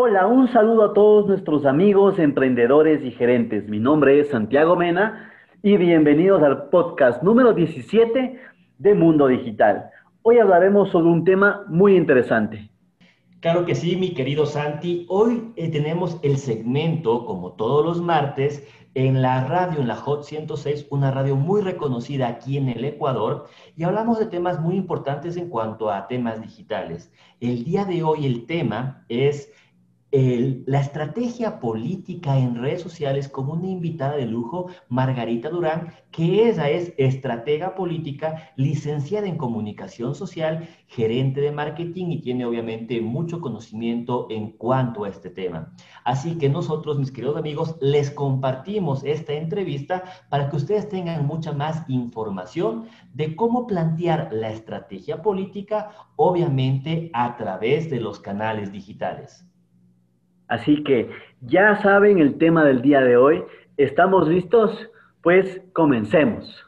Hola, un saludo a todos nuestros amigos, emprendedores y gerentes. Mi nombre es Santiago Mena y bienvenidos al podcast número 17 de Mundo Digital. Hoy hablaremos sobre un tema muy interesante. Claro que sí, mi querido Santi. Hoy eh, tenemos el segmento, como todos los martes, en la radio, en la Hot 106, una radio muy reconocida aquí en el Ecuador, y hablamos de temas muy importantes en cuanto a temas digitales. El día de hoy el tema es la estrategia política en redes sociales con una invitada de lujo, Margarita Durán, que ella es estratega política, licenciada en comunicación social, gerente de marketing y tiene obviamente mucho conocimiento en cuanto a este tema. Así que nosotros, mis queridos amigos, les compartimos esta entrevista para que ustedes tengan mucha más información de cómo plantear la estrategia política, obviamente a través de los canales digitales. Así que ya saben el tema del día de hoy. ¿Estamos listos? Pues comencemos.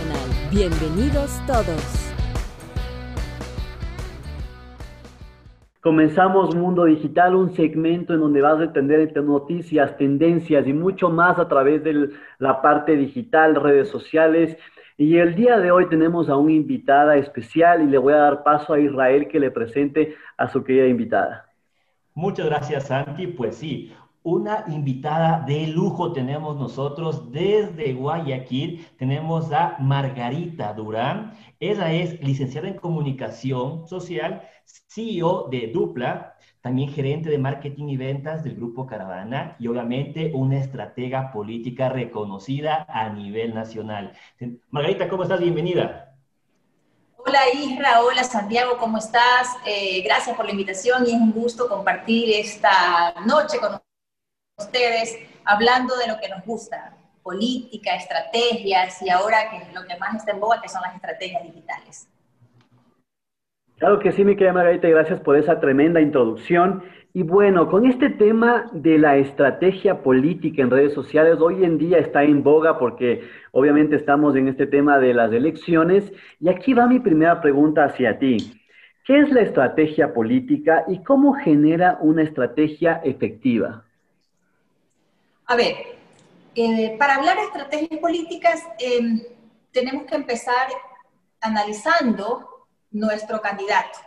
Bienvenidos todos. Comenzamos Mundo Digital, un segmento en donde vas a entender noticias, tendencias y mucho más a través de la parte digital, redes sociales. Y el día de hoy tenemos a una invitada especial y le voy a dar paso a Israel que le presente a su querida invitada. Muchas gracias, Santi. Pues sí, una invitada de lujo tenemos nosotros desde Guayaquil. Tenemos a Margarita Durán. Ella es licenciada en comunicación social, CEO de Dupla, también gerente de marketing y ventas del Grupo Caravana y obviamente una estratega política reconocida a nivel nacional. Margarita, ¿cómo estás? Bienvenida. Hola Isra, hola Santiago, ¿cómo estás? Eh, gracias por la invitación y es un gusto compartir esta noche con ustedes hablando de lo que nos gusta, política, estrategias y ahora que lo que más está en boga, que son las estrategias digitales. Claro que sí, mi querida Margarita, gracias por esa tremenda introducción. Y bueno, con este tema de la estrategia política en redes sociales, hoy en día está en boga porque obviamente estamos en este tema de las elecciones. Y aquí va mi primera pregunta hacia ti. ¿Qué es la estrategia política y cómo genera una estrategia efectiva? A ver, eh, para hablar de estrategias políticas, em, tenemos que empezar analizando nuestro candidato.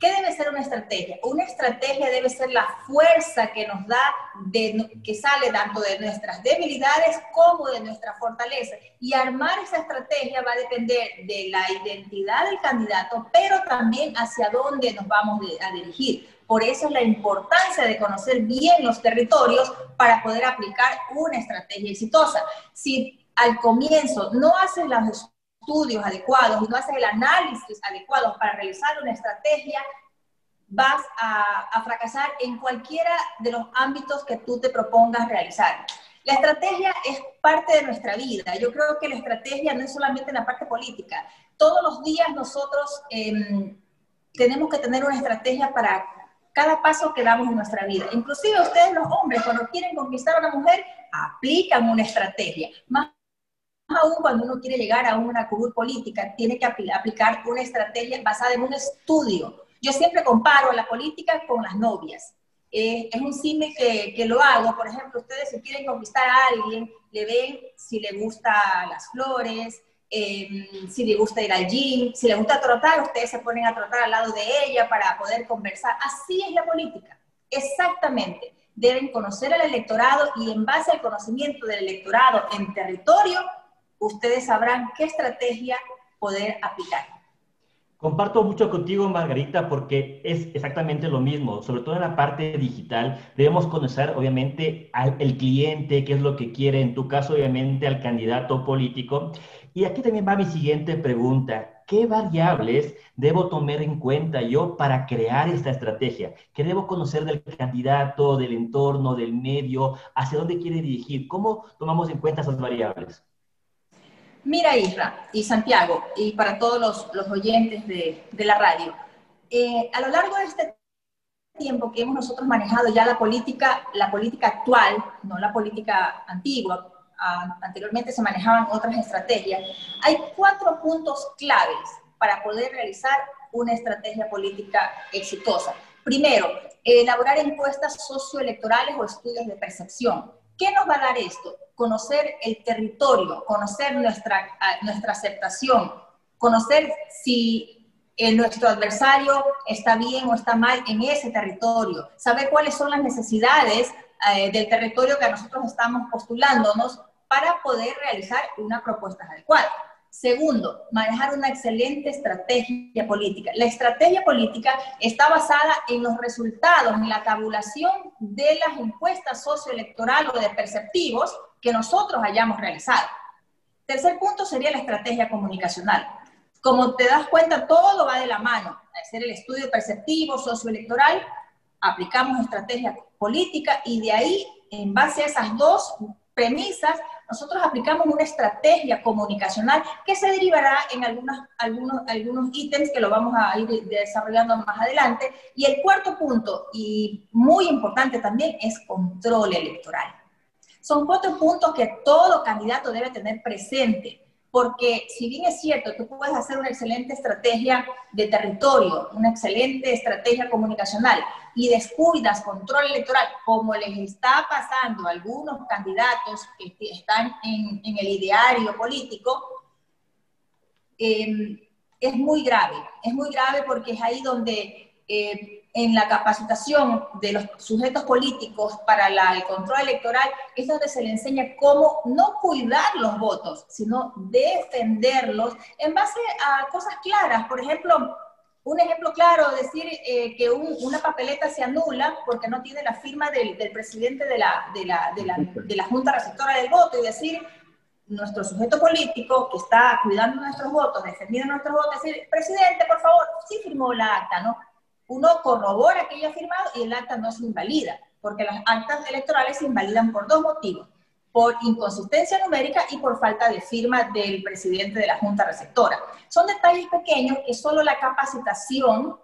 ¿Qué debe ser una estrategia? Una estrategia debe ser la fuerza que nos da, de, que sale tanto de nuestras debilidades como de nuestra fortaleza. Y armar esa estrategia va a depender de la identidad del candidato, pero también hacia dónde nos vamos a dirigir. Por eso es la importancia de conocer bien los territorios para poder aplicar una estrategia exitosa. Si al comienzo no haces los estudios adecuados y no haces el análisis adecuado para realizar una estrategia, vas a, a, fracasar en cualquiera de los ámbitos que tú te propongas realizar. La estrategia es parte de nuestra vida. Yo creo que la estrategia no es solamente en la parte política. Todos los días nosotros eh, tenemos que tener una estrategia para cada paso que damos en nuestra vida. Inclusive ustedes los hombres, cuando quieren conquistar a una mujer, aplican una estrategia. Más aún cuando uno quiere llegar a una curul política, tiene que aplicar una estrategia basada en un estudio. Yo siempre comparo la política con las novias. Eh, es un cine que, que, lo hago. Por ejemplo, ustedes si quieren conquistar a alguien, le ven si le gustan las flores, Em, si le gusta ir al gym, si le gusta trotar, ustedes se ponen a trotar al lado de ella para poder conversar. Así es la política, exactamente. Deben conocer al electorado y en base al conocimiento del electorado en territorio, ustedes sabrán qué estrategia poder aplicar. Comparto mucho contigo, Margarita, porque es exactamente lo mismo, sobre todo en la parte digital. Debemos conocer, obviamente, al el cliente, qué es lo que quiere, en tu caso, obviamente, al candidato político. Y aquí también va mi siguiente pregunta. ¿Qué variables debo tomar en cuenta yo para crear esta estrategia? ¿Qué debo conocer del candidato, del entorno, del medio? ¿Hacia dónde quiere dirigir? ¿Cómo tomamos en cuenta esas variables? Mira, Isra y Santiago, y para todos los, oyentes de, la radio, eh, a lo largo de este tiempo que hemos nosotros manejado ya la política, la política actual, no la política antigua, anteriormente se manejaban otras estrategias, hay cuatro puntos claves para poder realizar una estrategia política exitosa. Primero, elaborar encuestas socioelectorales o estudios de percepción. ¿Qué nos va a dar esto? Conocer el territorio, conocer nuestra, nuestra aceptación, conocer si nuestro adversario está bien o está mal en ese territorio, saber cuáles son las necesidades eh, del territorio que nosotros estamos postulándonos para poder realizar una propuesta adecuada. Segundo, manejar una excelente estrategia política. La estrategia política está basada en los resultados, en la tabulación de las encuestas socioelectorales o de perceptivos que nosotros hayamos realizado. Tercer punto sería la estrategia comunicacional. Como te das cuenta, todo va de la mano. Hacer el estudio perceptivo, socioelectoral, aplicamos estrategia política y de ahí, en base a esas dos premisas, nosotros aplicamos una estrategia comunicacional que se derivará en algunos, algunos ítems que lo vamos a ir desarrollando más adelante. Y el cuarto punto, y muy importante también, es control electoral. Son cuatro puntos que todo candidato debe tener presente porque si bien es cierto, tú puedes hacer una excelente estrategia de territorio, una excelente estrategia comunicacional y descuidas control electoral, como les está pasando a algunos candidatos que están en, el ideario político, em, es muy grave. Es muy grave porque es ahí donde eh, en la capacitación de los sujetos políticos para el control electoral es donde se le enseña cómo no cuidar los votos, sino defenderlos en base a cosas claras. Por ejemplo, un ejemplo claro, decir eh, que una papeleta se anula porque no tiene la firma del, presidente de la, de, la, de, la, Junta Receptora del Voto y decir, nuestro sujeto político que está cuidando nuestros votos, defendiendo nuestros votos, decir, presidente, por favor, sí firmó la acta, ¿no? uno corrobora que haya firmado y el acta no se invalida, porque las actas electorales se invalidan por dos motivos, por inconsistencia numérica y por falta de firma del presidente de la Junta Receptora. Son detalles pequeños que solo la capacitación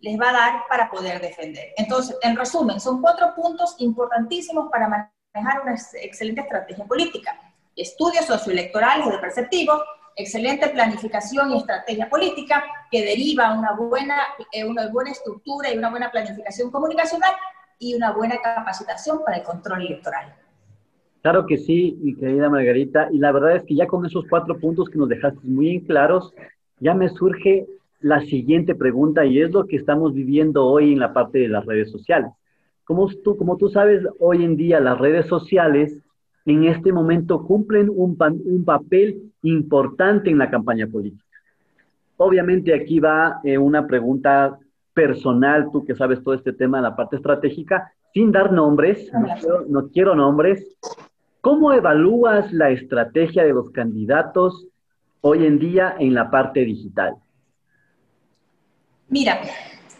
les va a dar para poder defender. Entonces, en resumen, son cuatro puntos importantísimos para manejar una excelente estrategia política. Estudios socioelectorales o de perceptivos, excelente planificación y estrategia política que deriva una buena, eh, una buena estructura y una buena planificación comunicacional y una buena capacitación para el control electoral. Claro que sí, mi querida Margarita, y la verdad es que ya con esos cuatro puntos que nos dejaste muy claros, ya me surge la siguiente pregunta y es lo que estamos viviendo hoy en la parte de las redes sociales. Como tú, como tú sabes, hoy en día las redes sociales en este momento cumplen un, un papel importante en la campaña política. Obviamente aquí va eh, una pregunta personal, tú que sabes todo este tema de la parte estratégica, sin dar nombres, no quiero, nombres. ¿Cómo evalúas la estrategia de los candidatos hoy en día en la parte digital? Mira,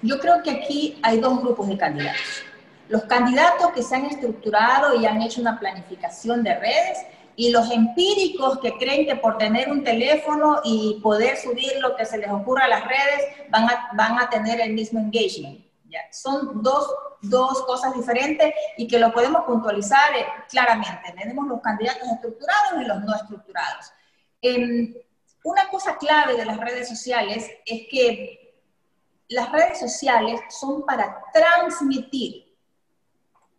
yo creo que aquí hay dos grupos de candidatos. Los candidatos que se han estructurado y han hecho una planificación de redes y los empíricos que creen que por tener un teléfono y poder subir lo que se les ocurra a las redes van a, van a tener el mismo engagement. ¿ya? Son dos, dos cosas diferentes y que lo podemos puntualizar eh, claramente. Tenemos los candidatos estructurados y los no estructurados. Em, una cosa clave de las redes sociales es que las redes sociales son para transmitir.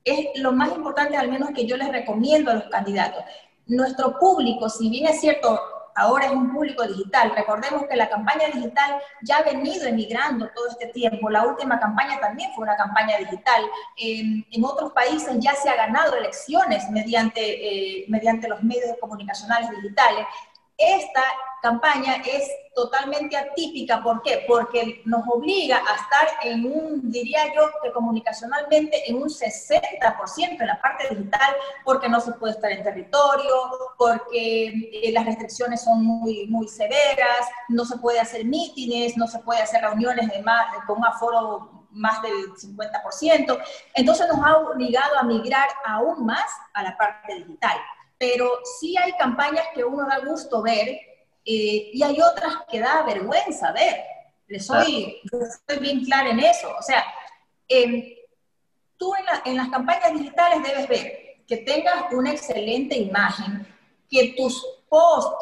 Es lo más importante, al menos que yo les recomiendo a los candidatos nuestro público, si bien es cierto, ahora es un público digital, recordemos que la campaña digital ya ha venido emigrando todo este tiempo, la última campaña también fue una campaña digital, en, otros países ya se ha ganado elecciones mediante, eh, mediante los medios comunicacionales digitales, esta campaña es totalmente atípica. ¿Por qué? Porque nos obliga a estar en un, diría yo, que comunicacionalmente en un 60% en la parte digital, porque no se puede estar en territorio, porque eh, las restricciones son muy, muy severas, no se puede hacer mítines, no se puede hacer reuniones de más, con un aforo más del 50%. Entonces nos ha obligado a migrar aún más a la parte digital. Pero sí hay campañas que uno da gusto ver eh, y hay otras que da vergüenza ver. Le soy, bien clara en eso. O sea, em, tú en, las campañas digitales debes ver que tengas una excelente imagen, que tus posts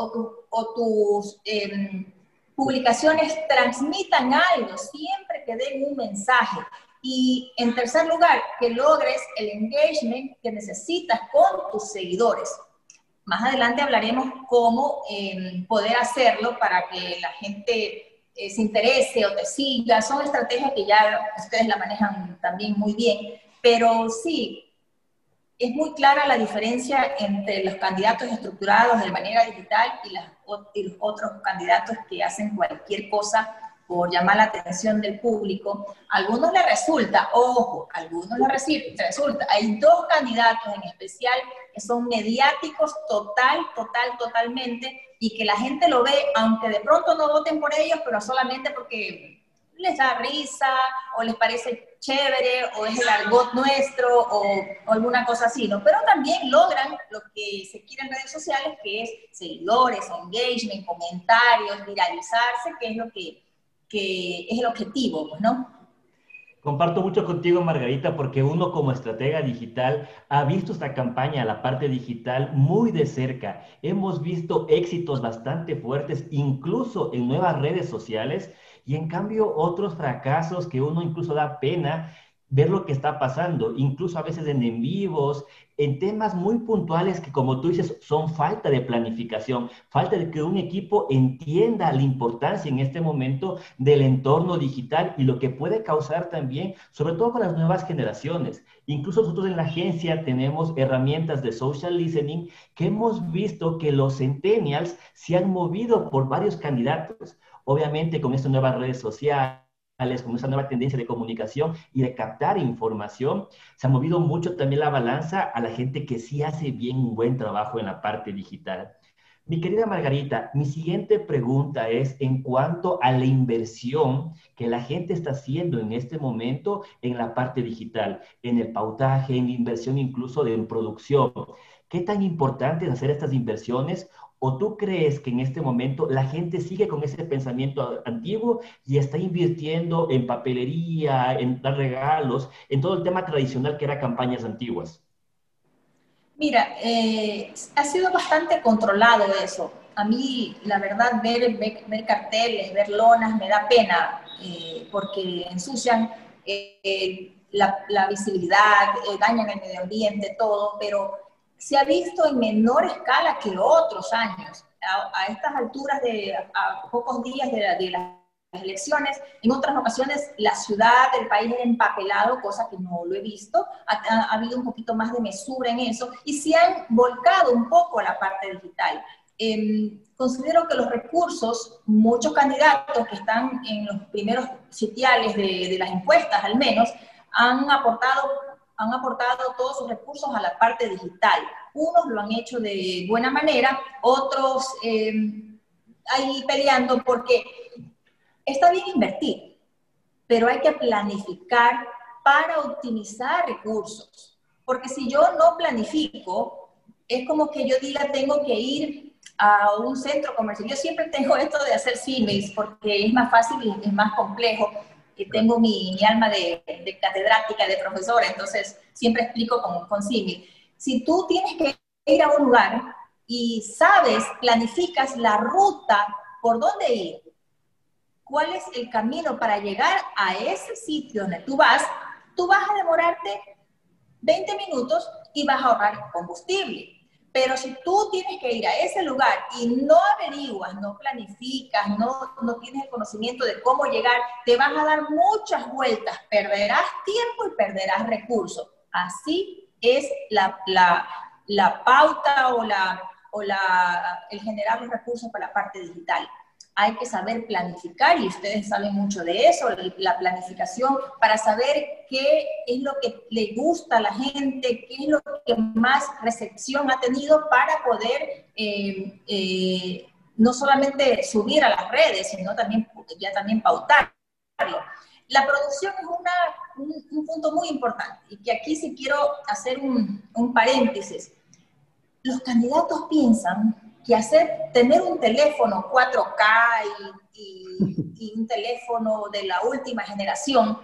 o, tus em, publicaciones transmitan algo, siempre que den un mensaje. Y en tercer lugar, que logres el engagement que necesitas con tus seguidores. Más adelante hablaremos cómo em, poder hacerlo para que la gente eh, se interese o te siga. Son estrategias que ya ustedes la manejan también muy bien. Pero sí, es muy clara la diferencia entre los candidatos estructurados de manera digital y, las, y los otros candidatos que hacen cualquier cosa por llamar la atención del público, a algunos les resulta, ojo, a algunos les resulta, hay dos candidatos en especial que son mediáticos total, total, totalmente, y que la gente lo ve, aunque de pronto no voten por ellos, pero solamente porque les da risa, o les parece chévere, o es el argot nuestro, o, o, alguna cosa así, ¿no? Pero también logran lo que se quiere en redes sociales, que es seguidores, engagement, comentarios, viralizarse, que es lo que que es el objetivo, pues, ¿no? Comparto mucho contigo, Margarita, porque uno como estratega digital ha visto esta campaña, la parte digital, muy de cerca. Hemos visto éxitos bastante fuertes, incluso en nuevas redes sociales, y en cambio otros fracasos que uno incluso da pena ver lo que está pasando, incluso a veces en en vivos, en temas muy puntuales que como tú dices son falta de planificación, falta de que un equipo entienda la importancia en este momento del entorno digital y lo que puede causar también, sobre todo con las nuevas generaciones. Incluso nosotros en la agencia tenemos herramientas de social listening que hemos visto que los centennials se han movido por varios candidatos. Obviamente con estas nuevas redes sociales con esa nueva tendencia de comunicación y de captar información, se ha movido mucho también la balanza a la gente que sí hace bien un buen trabajo en la parte digital. Mi querida Margarita, mi siguiente pregunta es en cuanto a la inversión que la gente está haciendo en este momento en la parte digital, en el pautaje, en inversión incluso de en producción. ¿Qué tan importante es hacer estas inversiones ¿O tú crees que en este momento la gente sigue con ese pensamiento antiguo y está invirtiendo en papelería, en dar regalos, en todo el tema tradicional que era campañas antiguas? Mira, eh, ha sido bastante controlado eso. A mí, la verdad, ver, ver, carteles, ver lonas, me da pena eh, porque ensucian eh, la, la, visibilidad, dañan el medio ambiente, todo, pero se ha visto en menor escala que otros años. A, estas alturas, de, a, pocos días de, las elecciones, en otras ocasiones la ciudad, el país era empapelado, cosa que no lo he visto. Ha, habido un poquito más de mesura en eso y se han volcado un poco a la parte digital. Em, considero que los recursos, muchos candidatos que están en los primeros sitiales de, de las encuestas al menos, han aportado han aportado todos sus recursos a la parte digital. Unos lo han hecho de buena manera, otros eh, ahí peleando porque está bien invertir, pero hay que planificar para optimizar recursos. Porque si yo no planifico, es como que yo diga tengo que ir a un centro comercial. Yo siempre tengo esto de hacer símiles porque es más fácil y es más complejo que tengo mi, alma de, catedrática, de profesora, entonces siempre explico con, con Si tú tienes que ir a un lugar y sabes, planificas la ruta por dónde ir, cuál es el camino para llegar a ese sitio donde tú vas, tú vas a demorarte 20 minutos y vas a ahorrar combustible. Pero si tú tienes que ir a ese lugar y no averiguas, no planificas, no, no tienes el conocimiento de cómo llegar, te vas a dar muchas vueltas, perderás tiempo y perderás recursos. Así es la, la, la pauta o la, o la, el generar los recursos para la parte digital. Hay que saber planificar y ustedes saben mucho de eso, la planificación para saber qué es lo que le gusta a la gente, qué es lo que más recepción ha tenido para poder eh, eh, no solamente subir a las redes, sino también ya también pautarlo. La producción es un, punto muy importante y que aquí sí quiero hacer un, paréntesis. Los candidatos piensan que hacer, tener un teléfono 4K y, un teléfono de la última generación,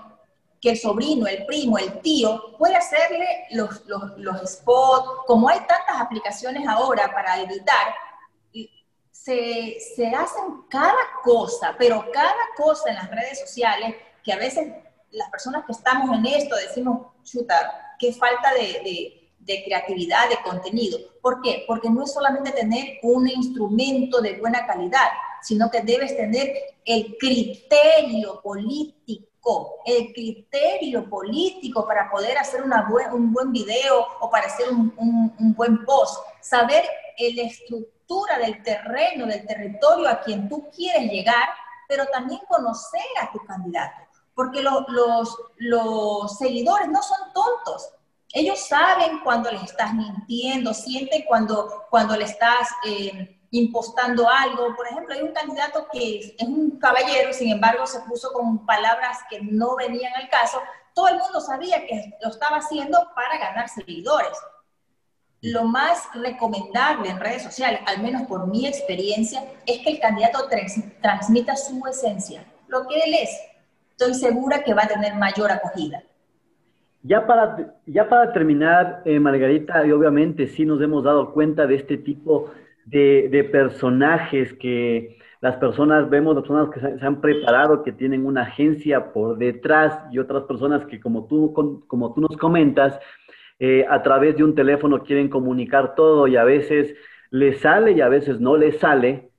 que el sobrino, el primo, el tío puede hacerle los, los, los spots, como hay tantas aplicaciones ahora para editar, se, se, hacen cada cosa, pero cada cosa en las redes sociales que a veces las personas que estamos en esto decimos, chuta, qué falta de, de, creatividad, de contenido. ¿Por qué? Porque no es solamente tener un instrumento de buena calidad, sino que debes tener el criterio político, el criterio político para poder hacer una un buen video o para hacer un, un, un buen post, saber la estructura del terreno, del territorio a quien tú quieres llegar, pero también conocer a tu candidato porque los, los seguidores no son tontos. Ellos saben cuando les estás mintiendo, sienten cuando, cuando le estás eh, impostando algo. Por ejemplo, hay un candidato que es, es un caballero, sin embargo, se puso con palabras que no venían al caso. Todo el mundo sabía que lo estaba haciendo para ganar seguidores. Lo más recomendable en redes sociales, al menos por mi experiencia, es que el candidato transmita su esencia, lo que él es, estoy segura que va a tener mayor acogida. Ya para, ya para terminar, eh, Margarita, y obviamente sí nos hemos dado cuenta de este tipo de, de personajes que las personas, vemos personas que se, han preparado, que tienen una agencia por detrás y otras personas que como tú, como tú nos comentas, eh, a través de un teléfono quieren comunicar todo y a veces les sale y a veces no les sale,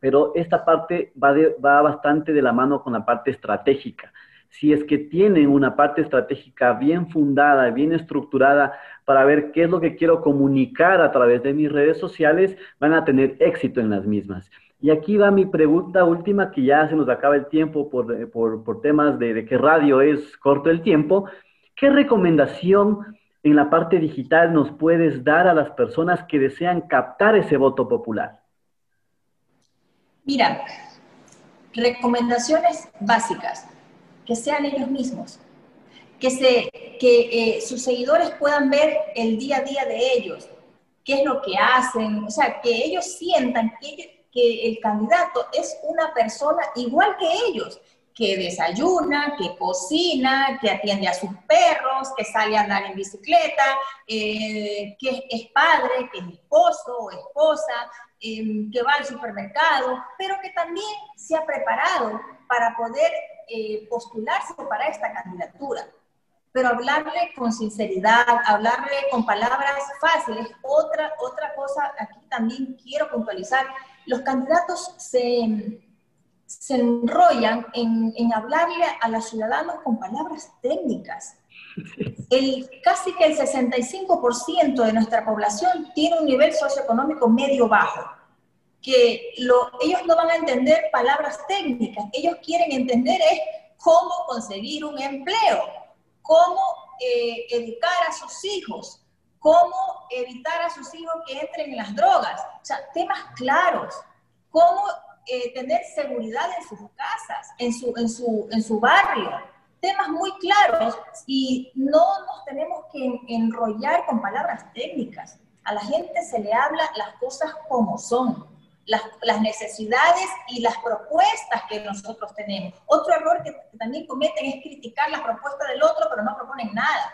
pero esta parte va, va bastante de la mano con la parte estratégica. Si es que tienen una parte estratégica bien fundada, bien estructurada para ver qué es lo que quiero comunicar a través de mis redes sociales, van a tener éxito en las mismas. Y aquí va mi pregunta última, que ya se nos acaba el tiempo por, eh, temas de, de que radio es corto el tiempo. ¿Qué recomendación en la parte digital nos puedes dar a las personas que desean captar ese voto popular? Mira, recomendaciones básicas, que sean ellos mismos, que, se, que eh, sus seguidores puedan ver el día a día de ellos, qué es lo que hacen, o sea, que ellos sientan que, el candidato es una persona igual que ellos, que desayuna, que cocina, que atiende a sus perros, que sale a andar en bicicleta, eh, que es padre, que es esposo o esposa, que va al supermercado, pero que también se ha preparado para poder eh, postularse para esta candidatura. Pero hablarle con sinceridad, hablarle con palabras fáciles. Otra, otra cosa, aquí también quiero puntualizar, los candidatos se, se enrollan en, en hablarle a los ciudadanos con palabras técnicas el, casi que el 65% de nuestra población tiene un nivel socioeconómico medio-bajo, que ellos no van a entender palabras técnicas, ellos quieren entender es cómo conseguir un empleo, cómo eh, educar a sus hijos, cómo evitar a sus hijos que entren en las drogas, o sea, temas claros, cómo eh, tener seguridad en sus casas, en su, en su, en su barrio, temas muy claros y no nos tenemos que enrollar con palabras técnicas. A la gente se le habla las cosas como son, las, las necesidades y las propuestas que nosotros tenemos. Otro error que, también cometen es criticar las propuestas del otro, pero no proponen nada.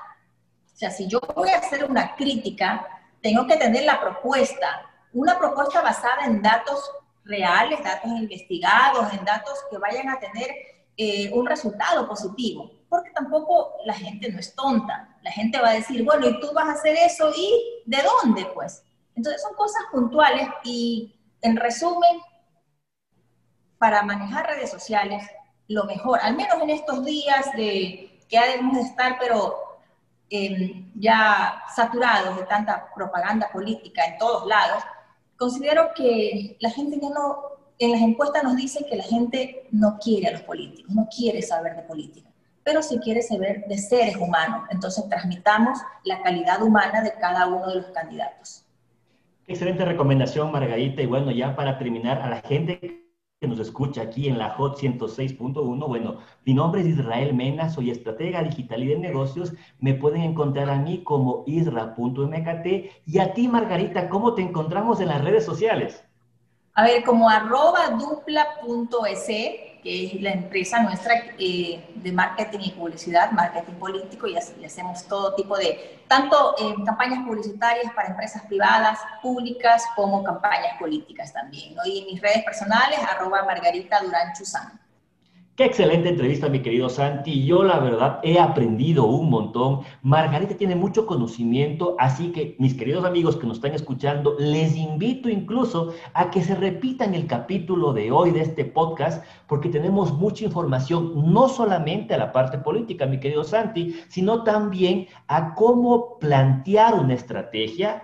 O sea, si yo voy a hacer una crítica, tengo que tener la propuesta, una propuesta basada en datos reales, datos investigados, en datos que vayan a tener eh, un resultado positivo, porque tampoco la gente no es tonta. La gente va a decir, bueno, ¿y tú vas a hacer eso? ¿Y de dónde? Pues. Entonces son cosas puntuales y en resumen, para manejar redes sociales, lo mejor, al menos en estos días de que debemos de estar, pero em, ya saturados de tanta propaganda política en todos lados, considero que la gente ya no, en las encuestas nos dicen que la gente no quiere a los políticos, no quiere saber de política, pero sí quiere saber de seres humanos. Entonces transmitamos la calidad humana de cada uno de los candidatos. Excelente recomendación, Margarita. Y bueno, ya para terminar, a la gente que nos escucha aquí en la Hot 106.1. Bueno, mi nombre es Israel Mena, soy estratega digital y de negocios. Me pueden encontrar a mí como isra.mkt y a ti, Margarita, ¿cómo te encontramos en las redes sociales? A ver, como arroba dupla.es que es la empresa nuestra eh, de marketing y publicidad, marketing político, y, hacemos todo tipo de, tanto eh, campañas publicitarias para empresas privadas, públicas, como campañas políticas también. Y en mis redes personales, arroba Margarita Durán Chuzán. Qué excelente entrevista, mi querido Santi. Yo, la verdad, he aprendido un montón. Margarita tiene mucho conocimiento, así que, mis queridos amigos que nos están escuchando, les invito incluso a que se repitan el capítulo de hoy de este podcast, porque tenemos mucha información, no solamente a la parte política, mi querido Santi, sino también a cómo plantear una estrategia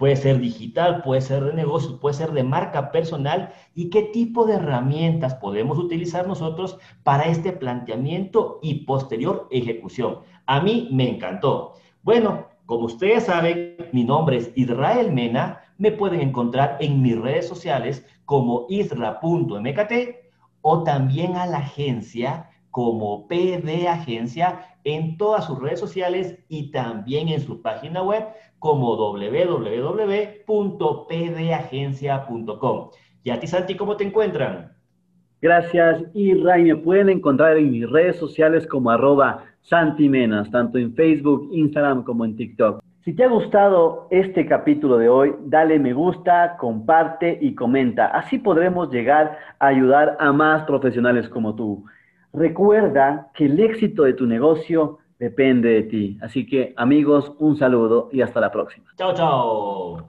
Puede ser digital, puede ser de negocios, puede ser de marca personal y qué tipo de herramientas podemos utilizar nosotros para este planteamiento y posterior ejecución. A mí me encantó. Bueno, como ustedes saben, mi nombre es Israel Mena. Me pueden encontrar en mis redes sociales como isra.mkt o también a la agencia como PD Agencia en todas sus redes sociales y también en su página web como www.pdagencia.com. Y a ti, Santi, ¿cómo te encuentran? Gracias, y Ray, me pueden encontrar en mis redes sociales como arroba santimenas, tanto en Facebook, Instagram como en TikTok. Si te ha gustado este capítulo de hoy, dale me gusta, comparte y comenta. Así podremos llegar a ayudar a más profesionales como tú. Recuerda que el éxito de tu negocio depende de ti. Así que amigos, un saludo y hasta la próxima. Chao, chao.